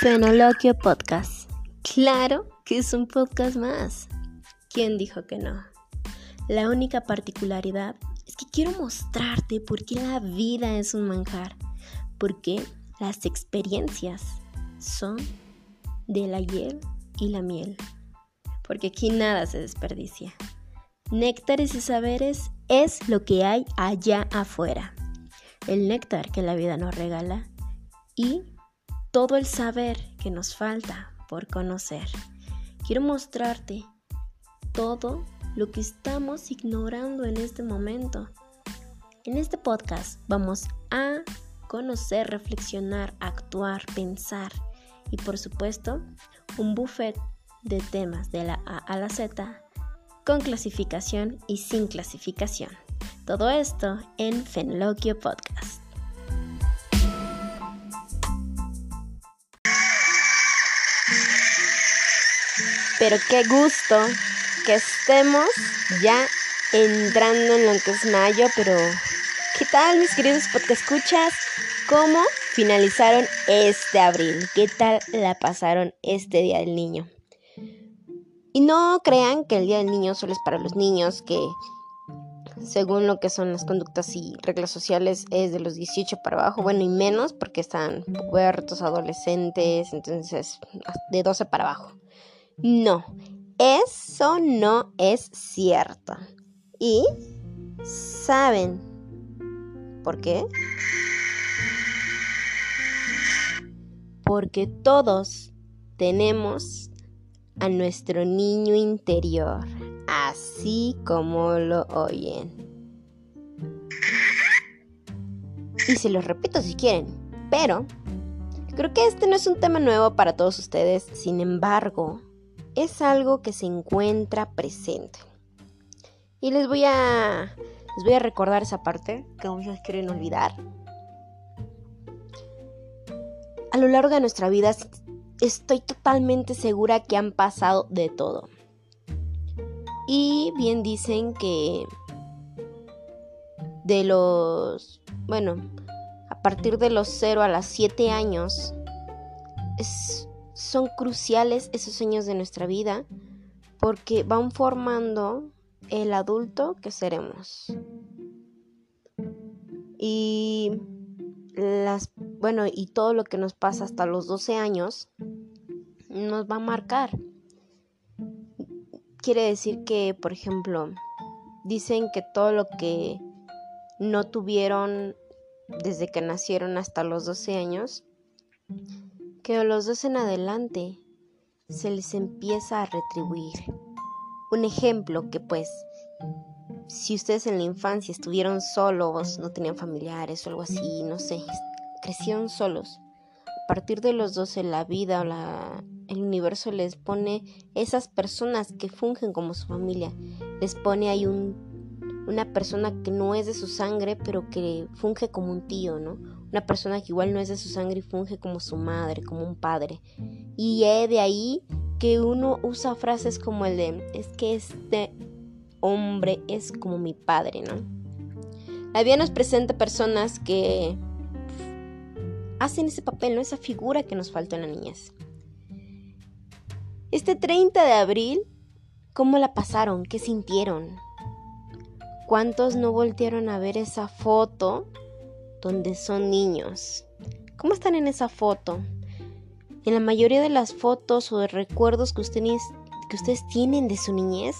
Fenoloquio Podcast. Claro que es un podcast más. ¿Quién dijo que no? La única particularidad es que quiero mostrarte por qué la vida es un manjar, porque las experiencias son de la hiel y la miel, porque aquí nada se desperdicia. Néctares y saberes es lo que hay allá afuera. El néctar que la vida nos regala y todo el saber que nos falta por conocer. Quiero mostrarte todo lo que estamos ignorando en este momento. En este podcast vamos a conocer, reflexionar, actuar, pensar y por supuesto un buffet de temas de la A a la Z con clasificación y sin clasificación. Todo esto en Fenloquio Podcast. Pero qué gusto que estemos ya entrando en lo que es mayo, pero ¿qué tal mis queridos podcast escuchas? ¿Cómo finalizaron este abril? ¿Qué tal la pasaron este Día del Niño? Y no crean que el Día del Niño solo es para los niños, que según lo que son las conductas y reglas sociales es de los 18 para abajo, bueno y menos porque están pubertos, adolescentes, entonces de 12 para abajo. No, eso no es cierto. ¿Y saben por qué? Porque todos tenemos a nuestro niño interior, así como lo oyen. Y se los repito si quieren, pero creo que este no es un tema nuevo para todos ustedes, sin embargo, es algo que se encuentra presente. Y les voy a les voy a recordar esa parte que muchos quieren olvidar. A lo largo de nuestra vida estoy totalmente segura que han pasado de todo. Y bien dicen que de los, bueno, a partir de los 0 a las 7 años es son cruciales esos años de nuestra vida porque van formando el adulto que seremos. Y las bueno, y todo lo que nos pasa hasta los 12 años nos va a marcar. Quiere decir que, por ejemplo, dicen que todo lo que no tuvieron desde que nacieron hasta los 12 años que los dos en adelante se les empieza a retribuir. Un ejemplo que pues, si ustedes en la infancia estuvieron solos, no tenían familiares o algo así, no sé, crecieron solos, a partir de los 12 la vida o la, el universo les pone esas personas que fungen como su familia, les pone ahí un una persona que no es de su sangre, pero que funge como un tío, ¿no? Una persona que igual no es de su sangre y funge como su madre, como un padre. Y de ahí que uno usa frases como el de, es que este hombre es como mi padre, ¿no? La vida nos presenta personas que hacen ese papel, ¿no? Esa figura que nos falta en la niñez. Este 30 de abril, ¿cómo la pasaron? ¿Qué sintieron? ¿Cuántos no voltearon a ver esa foto donde son niños? ¿Cómo están en esa foto? En la mayoría de las fotos o de recuerdos que ustedes, que ustedes tienen de su niñez,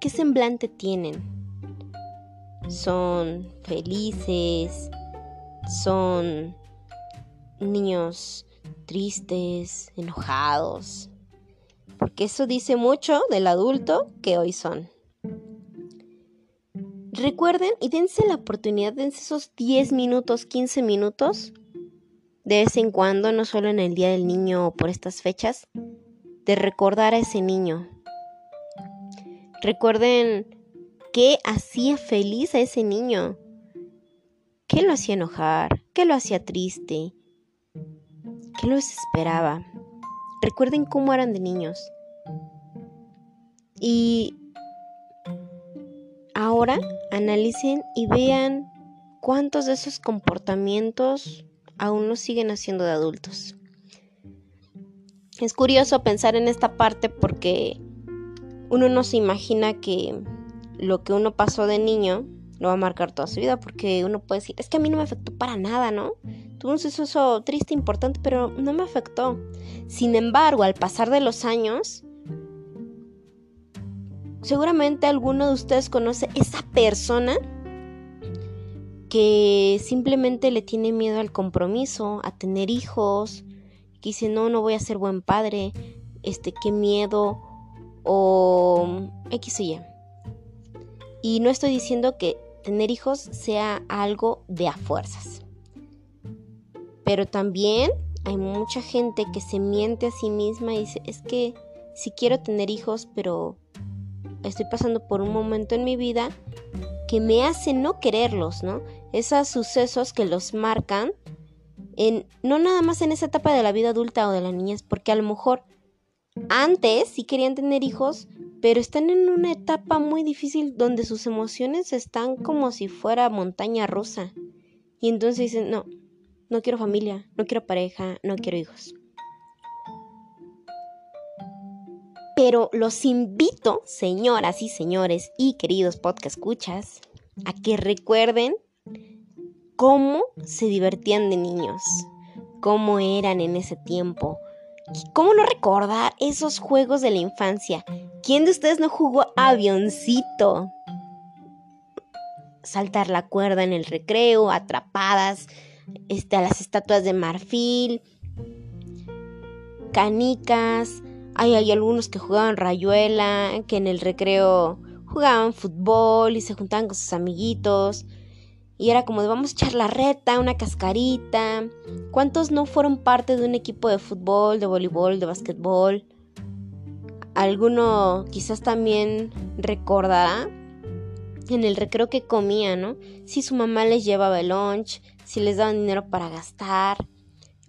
¿qué semblante tienen? ¿Son felices? ¿Son niños tristes, enojados? Porque eso dice mucho del adulto que hoy son. Recuerden y dense la oportunidad, dense esos 10 minutos, 15 minutos, de vez en cuando, no solo en el Día del Niño o por estas fechas, de recordar a ese niño. Recuerden qué hacía feliz a ese niño, qué lo hacía enojar, qué lo hacía triste, qué lo desesperaba. Recuerden cómo eran de niños. Y Ahora analicen y vean cuántos de esos comportamientos aún lo siguen haciendo de adultos. Es curioso pensar en esta parte porque uno no se imagina que lo que uno pasó de niño lo va a marcar toda su vida, porque uno puede decir, es que a mí no me afectó para nada, ¿no? Tuve un suceso triste, importante, pero no me afectó. Sin embargo, al pasar de los años, seguramente alguno de ustedes conoce esa persona que simplemente le tiene miedo al compromiso, a tener hijos, que dice, no, no voy a ser buen padre, este, qué miedo, o X o Y. Y no estoy diciendo que tener hijos sea algo de a fuerzas. Pero también hay mucha gente que se miente a sí misma y dice, es que si quiero tener hijos, pero estoy pasando por un momento en mi vida que me hace no quererlos, ¿no? Esos sucesos que los marcan en no nada más en esa etapa de la vida adulta o de la niñez, porque a lo mejor antes sí querían tener hijos, pero están en una etapa muy difícil donde sus emociones están como si fuera montaña rusa. Y entonces dicen, no, no quiero familia, no quiero pareja, no quiero hijos. Pero los invito, señoras y señores y queridos podcast escuchas, a que recuerden cómo se divertían de niños, cómo eran en ese tiempo, ¿Cómo no recordar esos juegos de la infancia? ¿Quién de ustedes no jugó avioncito? Saltar la cuerda en el recreo, atrapadas, este, a las estatuas de marfil, canicas. Hay, algunos que jugaban rayuela, que en el recreo jugaban fútbol y se juntaban con sus amiguitos. Y era como de vamos a echar la reta, una cascarita. ¿Cuántos no fueron parte de un equipo de fútbol, de voleibol, de básquetbol? Alguno quizás también recordará en el recreo que comía, ¿no? Si su mamá les llevaba el lunch, si les daban dinero para gastar.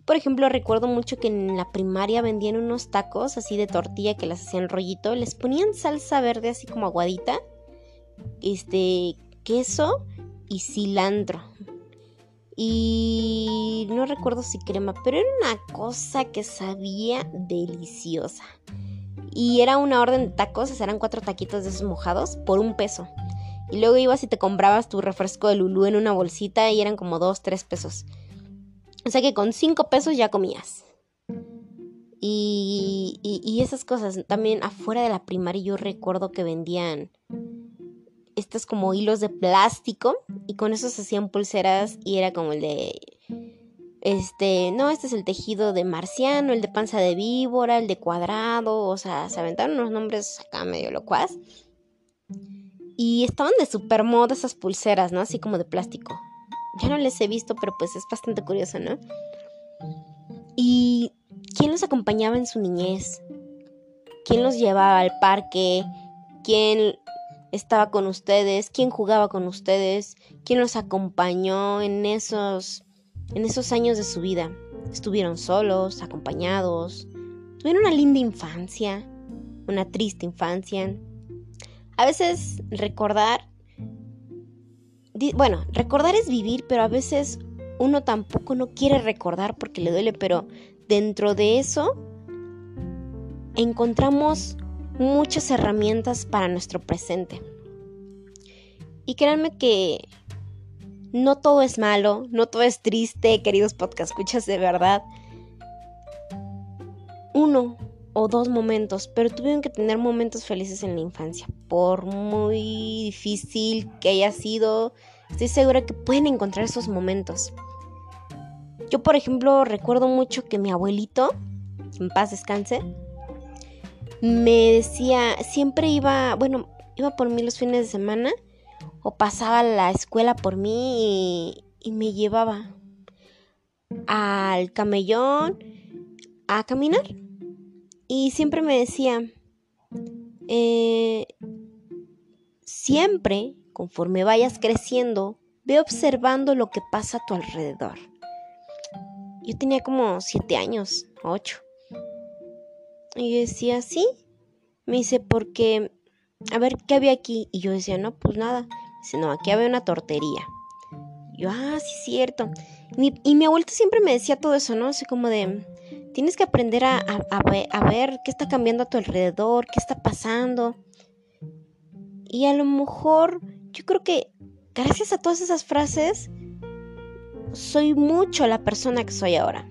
Por ejemplo, recuerdo mucho que en la primaria vendían unos tacos así de tortilla que las hacían rollito, les ponían salsa verde así como aguadita, este, queso y cilantro. Y no recuerdo si crema, pero era una cosa que sabía deliciosa. Y era una orden de tacos, eran cuatro taquitos de esos mojados por un peso. Y luego ibas y te comprabas tu refresco de Lulú en una bolsita y eran como dos, tres pesos. O sea que con cinco pesos ya comías. Y, y, y esas cosas. También afuera de la primaria yo recuerdo que vendían estos como hilos de plástico y con eso se hacían pulseras y era como el de este, no, este es el tejido de marciano, el de panza de víbora, el de cuadrado, o sea, se aventaron unos nombres acá medio locuaz. Y estaban de super moda esas pulseras, ¿no? Así como de plástico. Ya no les he visto, pero pues es bastante curioso, ¿no? ¿Y quién los acompañaba en su niñez? ¿Quién los llevaba al parque? ¿Quién estaba con ustedes, quién jugaba con ustedes, quién los acompañó en esos en esos años de su vida. Estuvieron solos, acompañados, tuvieron una linda infancia, una triste infancia. A veces recordar bueno, recordar es vivir, pero a veces uno tampoco no quiere recordar porque le duele, pero dentro de eso encontramos muchas herramientas para nuestro presente. Y créanme que no todo es malo, no todo es triste, queridos podcast escuchas de verdad. Uno o dos momentos, pero tuvieron que tener momentos felices en la infancia. Por muy difícil que haya sido, estoy segura que pueden encontrar esos momentos. Yo, por ejemplo, recuerdo mucho que mi abuelito, en paz descanse, me decía, siempre iba, bueno, iba por mí los fines de semana o pasaba la escuela por mí y, me llevaba al camellón a caminar. Y siempre me decía, eh, siempre, conforme vayas creciendo, ve observando lo que pasa a tu alrededor. Yo tenía como siete años, ocho. Y yo decía, sí. Me dice, porque, a ver, ¿qué había aquí? Y yo decía, no, pues nada. Dice, no, aquí había una tortería. yo, ah, sí, cierto. y mi abuelita siempre me decía todo eso, ¿no? Así como de, tienes que aprender a, ver qué está cambiando a tu alrededor, qué está pasando. Y a lo mejor yo creo que gracias a todas esas frases soy mucho la persona que soy ahora.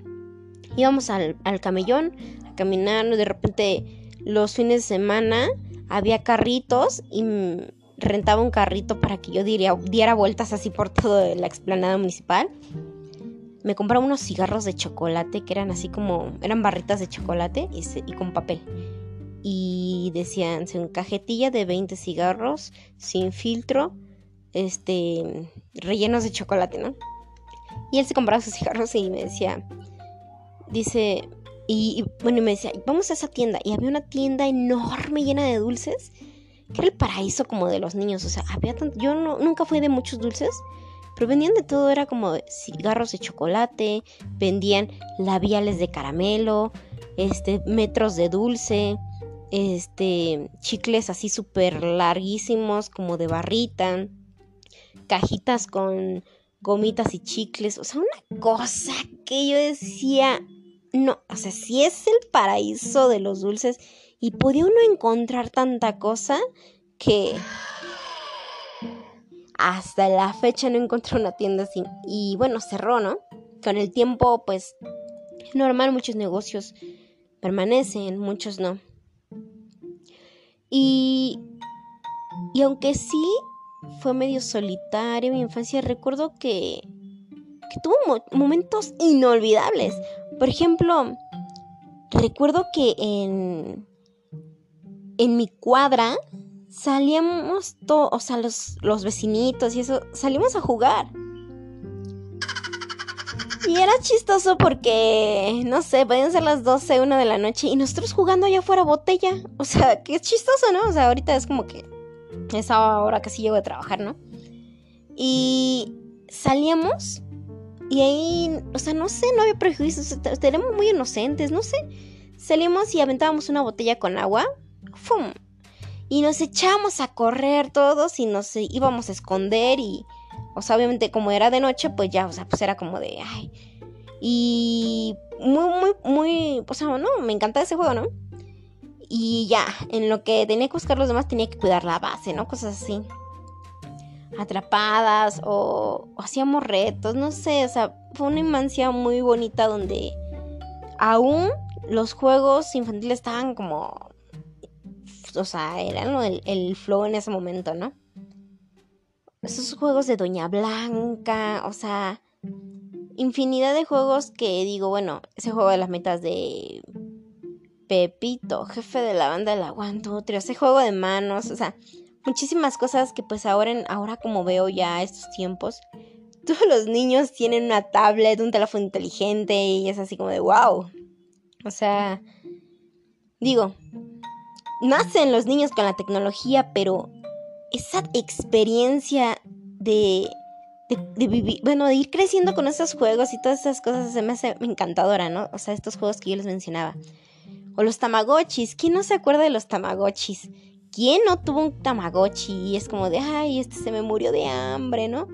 Íbamos al, al camellón a caminar, de repente los fines de semana había carritos y rentaba un carrito para que yo diera, diera vueltas así por toda la explanada municipal. Me compraba unos cigarros de chocolate que eran así como, eran barritas de chocolate y, y con papel. Y decían, cajetilla de 20 cigarros, sin filtro, este, rellenos de chocolate, ¿no? Y él se compraba sus cigarros y me decía, dice, y, bueno, y me decía, vamos a esa tienda. Y había una tienda enorme llena de dulces, que era el paraíso como de los niños. O sea, había tanto, yo no, nunca fui de muchos dulces, pero vendían de todo, era como cigarros de chocolate, vendían labiales de caramelo, este, metros de dulce, este, chicles así súper larguísimos, como de barrita, cajitas con gomitas y chicles, o sea, una cosa que yo decía, no, o sea, si es el paraíso de los dulces y podía uno encontrar tanta cosa que hasta la fecha no encontré una tienda así. Y bueno, cerró, ¿no? Con el tiempo, pues, normal, muchos negocios permanecen, muchos no. Y, y aunque sí fue medio solitario mi infancia, recuerdo que, que tuvo momentos inolvidables. Por ejemplo, recuerdo que en, en mi cuadra salíamos todos, o sea, los, los vecinitos y eso, salimos a jugar. Y era chistoso porque, no sé, podían ser las 12, 1 de la noche y nosotros jugando allá afuera botella. O sea, que es chistoso, ¿no? O sea, ahorita es como que esa hora casi llego de trabajar, ¿no? Y salíamos y ahí, o sea, no sé, no había prejuicios, éramos muy inocentes, no sé. Salimos y aventábamos una botella con agua. ¡Fum! Y nos echábamos a correr todos y nos íbamos a esconder y... O sea, obviamente como era de noche, pues ya, o sea, pues era como de... Ay. Y muy, muy, muy... O sea, no, me encantaba ese juego, ¿no? Y ya, en lo que tenía que buscar los demás tenía que cuidar la base, ¿no? Cosas así atrapadas o, hacíamos retos, no sé, o sea, fue una infancia muy bonita donde aún los juegos infantiles estaban como, o sea, eran el, el flow en ese momento, ¿no? Esos juegos de Doña Blanca, o sea, infinidad de juegos que digo, bueno, ese juego de las metas de Pepito, jefe de la banda del aguanto, ese juego de manos, o sea, muchísimas cosas que pues ahora, ahora como veo ya estos tiempos, todos los niños tienen una tablet, un teléfono inteligente y es así como de wow. O sea, digo, nacen los niños con la tecnología, pero esa experiencia de, de, vivir, bueno, de ir creciendo con esos juegos y todas esas cosas se me hace encantadora, ¿no? O sea, estos juegos que yo les mencionaba. O los tamagotchis, ¿quién no se acuerda de los tamagotchis? ¿quién no tuvo un Tamagotchi? Y es como de, ay, este se me murió de hambre, ¿no?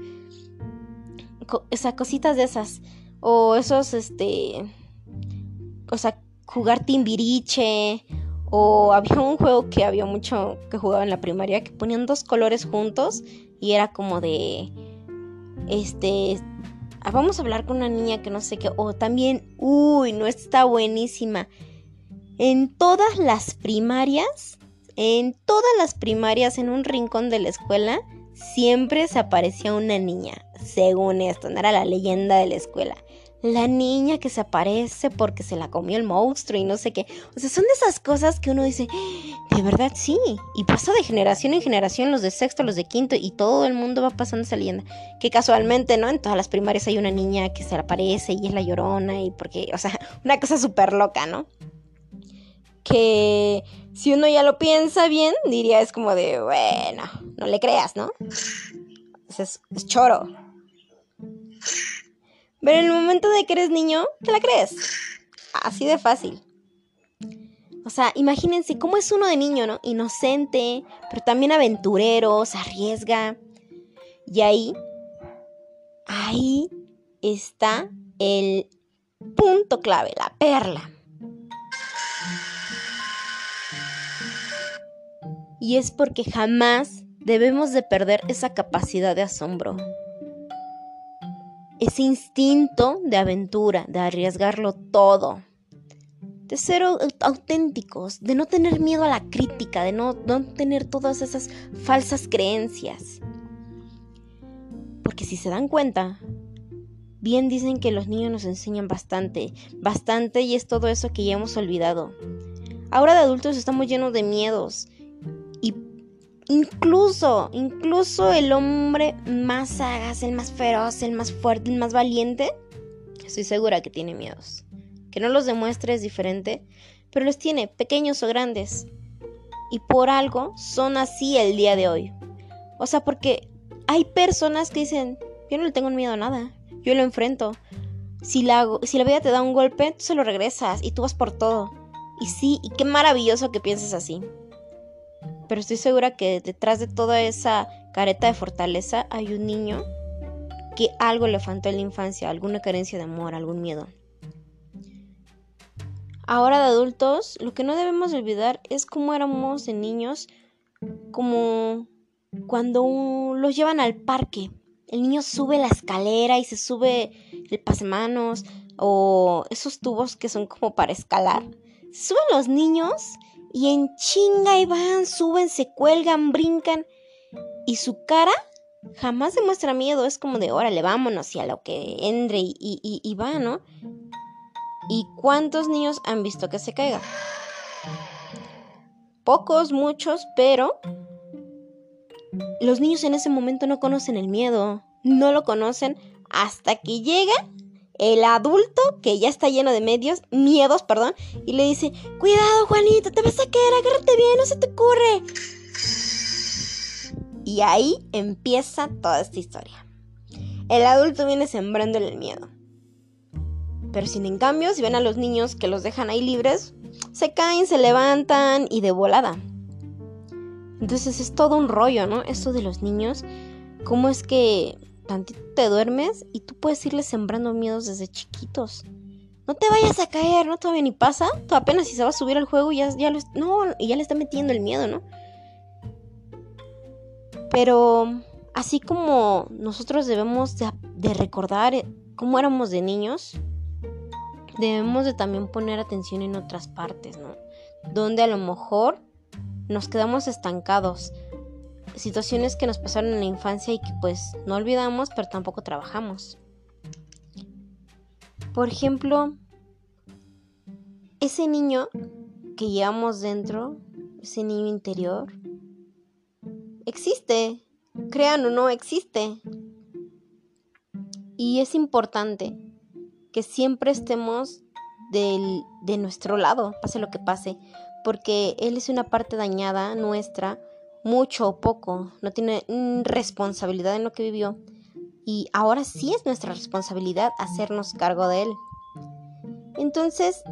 o sea, cositas de esas. O esos, este. O sea, jugar timbiriche. O había un juego que había mucho que jugaba en la primaria que ponían dos colores juntos y era como de. Este. Ah, vamos a hablar con una niña que no sé qué. O también. Uy, no está buenísima. En todas las primarias en todas las primarias, en un rincón de la escuela, siempre se aparecía una niña. Según esto, no era la leyenda de la escuela. La niña que se aparece porque se la comió el monstruo y no sé qué. O sea, son de esas cosas que uno dice, de verdad sí. Y pasa de generación en generación, los de sexto, los de quinto, y todo el mundo va pasando esa leyenda. Que casualmente, ¿no? En todas las primarias hay una niña que se aparece y es la llorona y porque, o sea, una cosa súper loca, ¿no? Que si uno ya lo piensa bien, diría es como de, bueno, no le creas, ¿no? Es, es choro. Pero en el momento de que eres niño, te la crees. Así de fácil. O sea, imagínense cómo es uno de niño, ¿no? Inocente, pero también aventurero, se arriesga. Y ahí, ahí está el punto clave, la perla. Y es porque jamás debemos de perder esa capacidad de asombro. Ese instinto de aventura, de arriesgarlo todo. De ser auténticos, de no tener miedo a la crítica, de no, no tener todas esas falsas creencias. Porque si se dan cuenta, bien dicen que los niños nos enseñan bastante, bastante y es todo eso que ya hemos olvidado. Ahora de adultos estamos llenos de miedos incluso, incluso el hombre más sagaz, el más feroz, el más fuerte, el más valiente, estoy segura que tiene miedos. Que no los demuestre es diferente, pero los tiene, pequeños o grandes. Y por algo son así el día de hoy. O sea, porque hay personas que dicen, yo no le tengo miedo a nada, yo lo enfrento. Si la, si la vida te da un golpe, tú se lo regresas y tú vas por todo. Y sí, y qué maravilloso que pienses así pero estoy segura que detrás de toda esa careta de fortaleza hay un niño que algo le faltó en la infancia, alguna carencia de amor, algún miedo. Ahora de adultos, lo que no debemos olvidar es cómo éramos de niños, como cuando los llevan al parque. El niño sube la escalera y se sube el pasemanos o esos tubos que son como para escalar. Suben los niños y en chinga y van, suben, se cuelgan, brincan. Y su cara jamás demuestra miedo, es como de órale, vámonos y a lo que entre y, y, y va, ¿no? ¿Y cuántos niños han visto que se caiga? Pocos, muchos, pero los niños en ese momento no conocen el miedo, no lo conocen hasta que llega el adulto que ya está lleno de medios, miedos, perdón, y le dice, cuidado Juanito, te vas a caer, agárrate bien, no se te ocurre. Y ahí empieza toda esta historia. El adulto viene sembrándole el miedo. Pero sin en cambio, si ven a los niños que los dejan ahí libres, se caen, se levantan y de volada. Entonces es todo un rollo, ¿no? Esto de los niños, cómo es que tantito te duermes y tú puedes irle sembrando miedos desde chiquitos. No te vayas a caer, no todavía ni pasa. Tú apenas si se va a subir al juego y ya, ya, no, y ya le está metiendo el miedo, ¿no? Pero así como nosotros debemos de, de recordar cómo éramos de niños, debemos de también poner atención en otras partes, ¿no? Donde a lo mejor nos quedamos estancados situaciones que nos pasaron en la infancia y que pues no olvidamos, pero tampoco trabajamos. Por ejemplo, ese niño que llevamos dentro, ese niño interior, existe, crean o no, existe. Y es importante que siempre estemos de nuestro lado, pase lo que pase, porque él es una parte dañada nuestra mucho o poco, no tiene responsabilidad en lo que vivió y ahora sí es nuestra responsabilidad hacernos cargo de él. Entonces,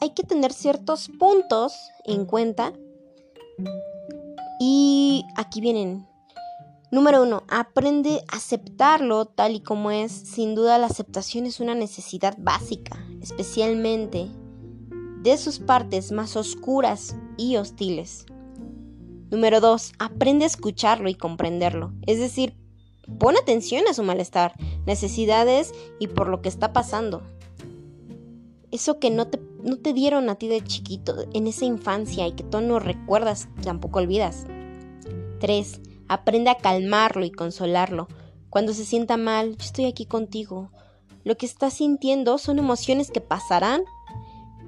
hay que tener ciertos puntos en cuenta y aquí vienen. Número uno, aprende a aceptarlo tal y como es. Sin duda la aceptación es una necesidad básica, especialmente de sus partes más oscuras y hostiles. Número 2. Aprende a escucharlo y comprenderlo. Es decir, pon atención a su malestar, necesidades y por lo que está pasando. Eso que no te, no te dieron a ti de chiquito, en esa infancia y que tú no recuerdas, tampoco olvidas. 3. Aprende a calmarlo y consolarlo. Cuando se sienta mal, yo estoy aquí contigo. Lo que está sintiendo son emociones que pasarán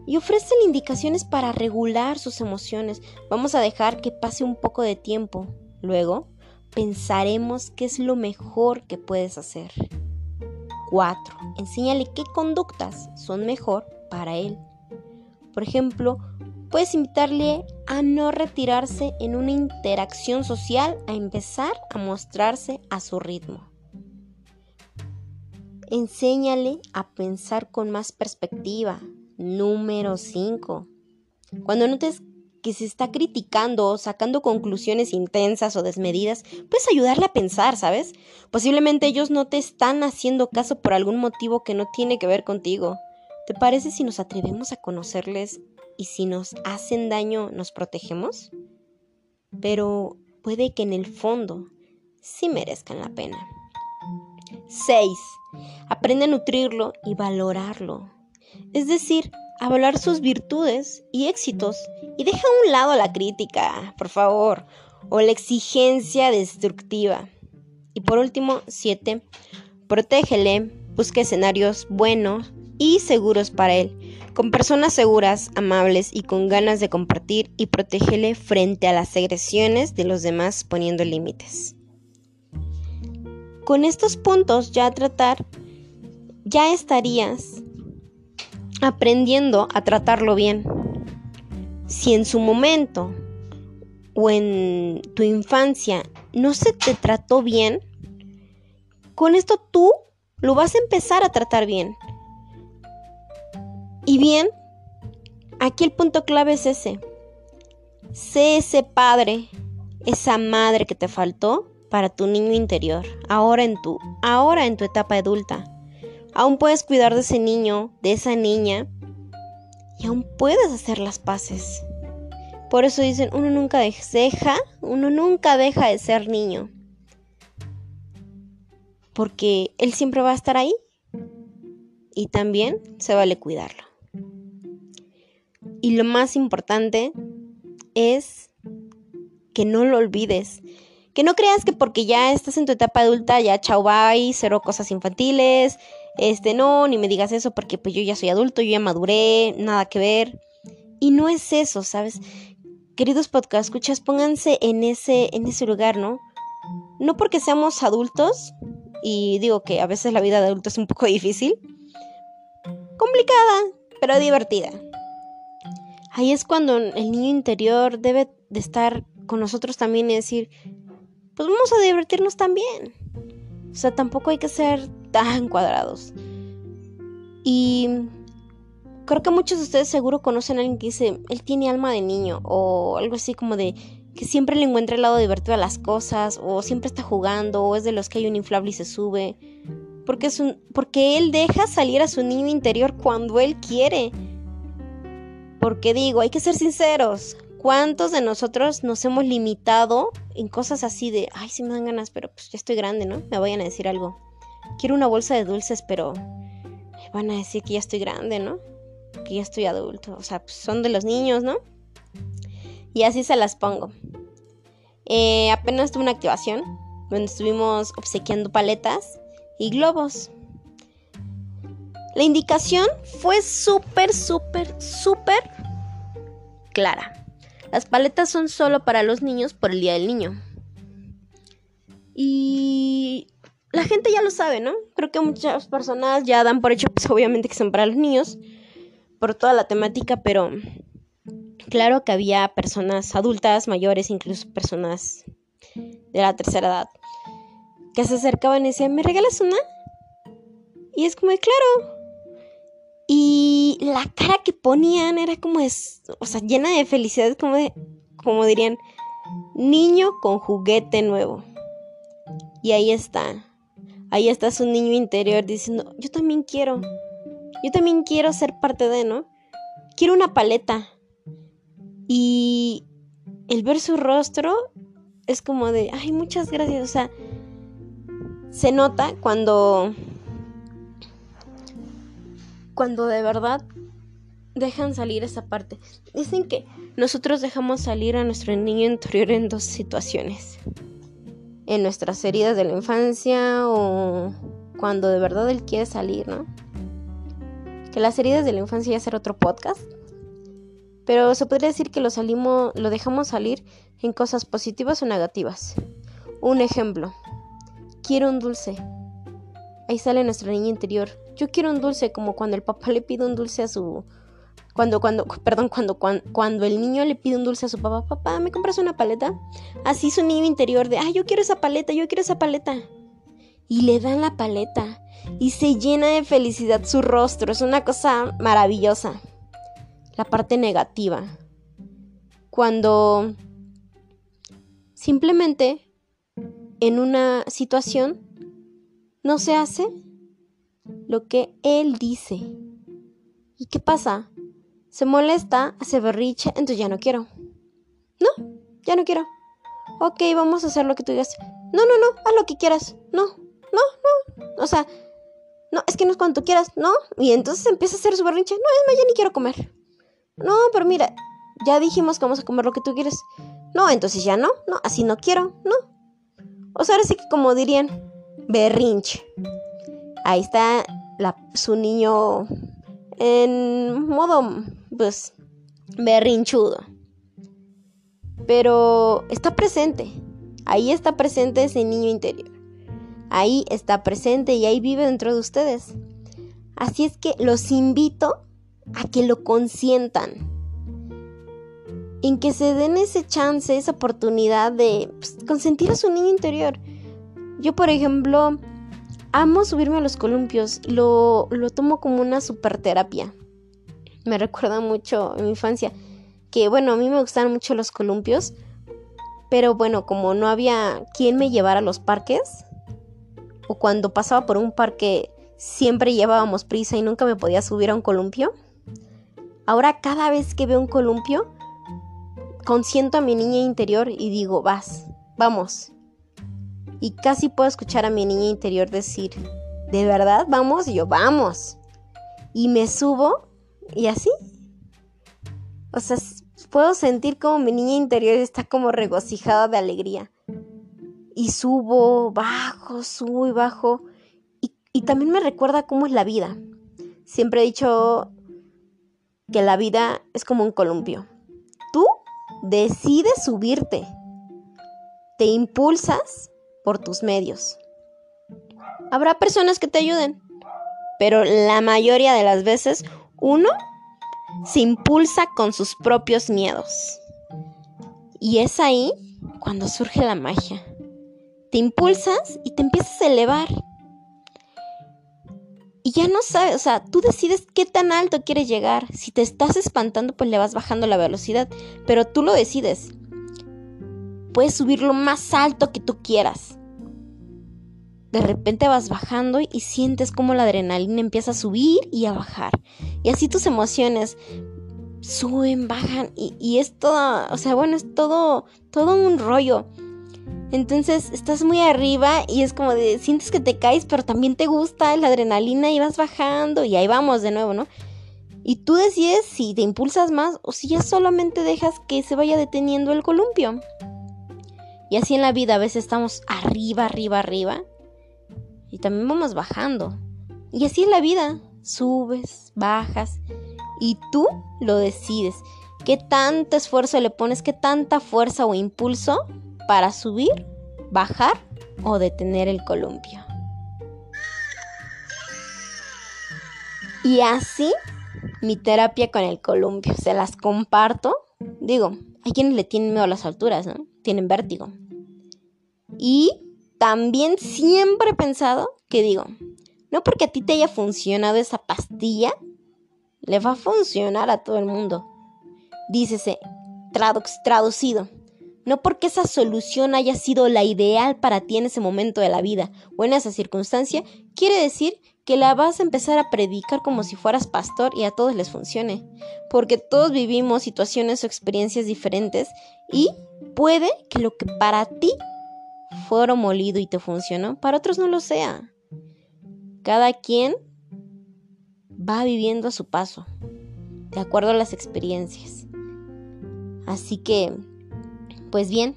y ofrecen indicaciones para regular sus emociones. Vamos a dejar que pase un poco de tiempo. Luego, pensaremos qué es lo mejor que puedes hacer. 4. Enséñale qué conductas son mejor para él. Por ejemplo, puedes invitarle a no retirarse en una interacción social, a empezar a mostrarse a su ritmo. Enséñale a pensar con más perspectiva, Número 5. Cuando notes que se está criticando o sacando conclusiones intensas o desmedidas, puedes ayudarle a pensar, ¿sabes? Posiblemente ellos no te están haciendo caso por algún motivo que no tiene que ver contigo. ¿Te parece si nos atrevemos a conocerles y si nos hacen daño nos protegemos? Pero puede que en el fondo sí merezcan la pena. 6. Aprende a nutrirlo y valorarlo. Es decir, a sus virtudes y éxitos y deja a un lado la crítica, por favor, o la exigencia destructiva. Y por último, 7. Protégele, busca escenarios buenos y seguros para él, con personas seguras, amables y con ganas de compartir y protégele frente a las agresiones de los demás poniendo límites. Con estos puntos ya a tratar, ya estarías aprendiendo a tratarlo bien. Si en su momento o en tu infancia no se te trató bien, con esto tú lo vas a empezar a tratar bien. Y bien, aquí el punto clave es ese. Sé ese padre, esa madre que te faltó para tu niño interior, ahora en tu, ahora en tu etapa adulta. Aún puedes cuidar de ese niño, de esa niña, y aún puedes hacer las paces. Por eso dicen, uno nunca deja, uno nunca deja de ser niño. Porque él siempre va a estar ahí. Y también se vale cuidarlo. Y lo más importante es que no lo olvides. Que no creas que porque ya estás en tu etapa adulta, ya chau bye, cero cosas infantiles, este, no, ni me digas eso porque pues yo ya soy adulto, yo ya maduré, nada que ver. Y no es eso, ¿sabes? Queridos podcast escuchas, pónganse en ese, en ese lugar, ¿no? No porque seamos adultos, y digo que a veces la vida de adulto es un poco difícil, complicada, pero divertida. Ahí es cuando el niño interior debe de estar con nosotros también y decir, pues vamos a divertirnos también. O sea, tampoco hay que ser tan cuadrados. Y creo que muchos de ustedes seguro conocen a alguien que dice, él tiene alma de niño, o algo así como de que siempre le encuentra el lado divertido a las cosas, o siempre está jugando, o es de los que hay un inflable y se sube. Porque, es un, porque él deja salir a su niño interior cuando él quiere. Porque digo, hay que ser sinceros. ¿Cuántos de nosotros nos hemos limitado en cosas así de, ay, si me dan ganas, pero pues ya estoy grande, ¿no? Me vayan a decir algo quiero una bolsa de dulces, pero van a decir que ya estoy grande, ¿no? Que ya estoy adulto. O sea, pues son de los niños, ¿no? Y así se las pongo. Eh, apenas tuve una activación donde estuvimos obsequiando paletas y globos. La indicación fue súper, súper, súper clara. Las paletas son solo para los niños por el Día del Niño. Y la gente ya lo sabe, ¿no? Creo que muchas personas ya dan por hecho, pues obviamente que son para los niños, por toda la temática, pero claro que había personas adultas, mayores, incluso personas de la tercera edad, que se acercaban y decían, ¿me regalas una? Y es como, claro. Y la cara que ponían era como, es, o sea, llena de felicidad, como, de, como dirían, niño con juguete nuevo. Y ahí está, ahí está su niño interior diciendo, yo también quiero, yo también quiero ser parte de, ¿no? Quiero una paleta. Y el ver su rostro es como de, ay, muchas gracias. O sea, se nota cuando, cuando de verdad dejan salir esa parte. Dicen que nosotros dejamos salir a nuestro niño interior en dos situaciones en nuestras heridas de la infancia o cuando de verdad él quiere salir, ¿no? Que las heridas de la infancia ya será otro podcast. Pero se podría decir que lo salimos, lo dejamos salir en cosas positivas o negativas. Un ejemplo. Quiero un dulce. Ahí sale nuestra niña interior. Yo quiero un dulce como cuando el papá le pide un dulce a su cuando, cuando, perdón, cuando, cuando, el niño le pide un dulce a su papá, papá, ¿me compras una paleta? Así su niño interior de, ay, yo quiero esa paleta, yo quiero esa paleta. Y le dan la paleta. Y se llena de felicidad su rostro. Es una cosa maravillosa. La parte negativa. cuando simplemente en una situación no se hace lo que él dice. ¿Y qué pasa? Se molesta, hace berriche, entonces ya no quiero. No, ya no quiero. Ok, vamos a hacer lo que tú digas. No, no, no, haz lo que quieras. No, no, no. O sea, no, es que no es cuando tú quieras, ¿no? Y entonces empieza a hacer su berrinche. No, es más, ya ni quiero comer. No, pero mira, ya dijimos que vamos a comer lo que tú quieres. No, entonces ya no, no, así no quiero, no. O sea, ahora sí que como dirían, berrinche. Ahí está su niño en modo, pues, berrinchudo. Pero está presente. Ahí está presente ese niño interior. Ahí está presente y ahí vive dentro de ustedes. Así es que los invito a que lo consientan en que se den ese chance, esa oportunidad de pues, consentir a su niño interior. Yo, por ejemplo, amo subirme a los columpios, lo, lo tomo como una super terapia. Me recuerda mucho mi infancia, que bueno, a mí me gustan mucho los columpios, pero bueno, como no había quien me llevara a los parques, o cuando pasaba por un parque siempre llevábamos prisa y nunca me podía subir a un columpio, ahora cada vez que veo un columpio, consiento a mi niña interior y digo, vas, vamos. Y casi puedo escuchar a mi niña interior decir, ¿de verdad vamos? Y yo, vamos. Y me subo y así. O sea, puedo sentir como mi niña interior está como regocijada de alegría. Y subo, bajo, subo y bajo. Y, y también me recuerda cómo es la vida. Siempre he dicho que la vida es como un columpio. Tú decides subirte. Te impulsas por tus medios. Habrá personas que te ayuden, pero la mayoría de las veces uno se impulsa con sus propios miedos. Y es ahí cuando surge la magia. Te impulsas y te empiezas a elevar. Y ya no sabes, o sea, tú decides qué tan alto quieres llegar. Si te estás espantando, pues le vas bajando la velocidad, pero tú lo decides. Puedes subir lo más alto que tú quieras. De repente vas bajando y sientes como la adrenalina empieza a subir y a bajar. Y así tus emociones suben, bajan y, es todo, o sea, bueno, es todo, todo un rollo. Entonces estás muy arriba y es como de sientes que te caes, pero también te gusta la adrenalina y vas bajando y ahí vamos de nuevo, ¿no? Y tú decides si te impulsas más o si ya solamente dejas que se vaya deteniendo el columpio. Y así en la vida a veces estamos arriba, arriba, arriba y también vamos bajando. Y así es la vida, subes, bajas y tú lo decides. ¿Qué tanto esfuerzo le pones? ¿Qué tanta fuerza o impulso para subir, bajar o detener el columpio. Y así mi terapia con el columpio. Se las comparto. Digo, hay quienes le tienen miedo a las alturas, ¿no? Tienen vértigo. Y también siempre he pensado que digo, no porque a ti te haya funcionado esa pastilla, le va a funcionar a todo el mundo. Dícese, traducido, no porque esa solución haya sido la ideal para ti en ese momento de la vida o en esa circunstancia, quiere decir que la vas a empezar a predicar como si fueras pastor y a todos les funcione. Porque todos vivimos situaciones o experiencias diferentes y puede que lo que para ti fue oro molido y te funcionó, para otros no lo sea. Cada quien va viviendo a su paso, de acuerdo a las experiencias. Así que pues bien,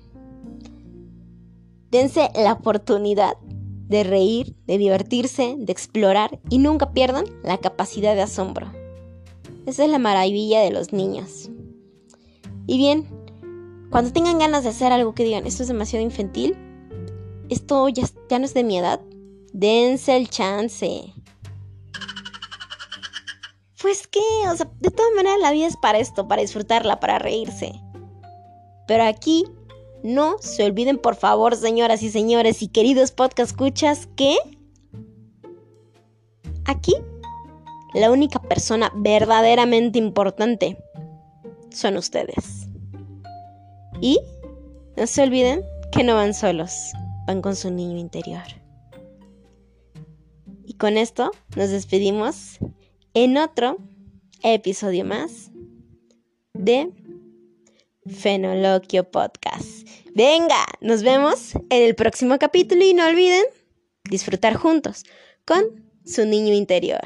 dense la oportunidad de reír, de divertirse, de explorar y nunca pierdan la capacidad de asombro. Esa es la maravilla de los niños. Y bien, cuando tengan ganas de hacer algo que digan, esto es demasiado infantil, esto ya, no es de mi edad, dense el chance. Pues qué, o sea, de todas maneras la vida es para esto, para disfrutarla, para reírse. Pero aquí no se olviden, por favor, señoras y señores y queridos podcast escuchas, que aquí la única persona verdaderamente importante son ustedes. Y no se olviden que no van solos, con su niño interior. Y con esto nos despedimos en otro episodio más de Fenoloquio Podcast. Venga, nos vemos en el próximo capítulo y no olviden disfrutar juntos con su niño interior.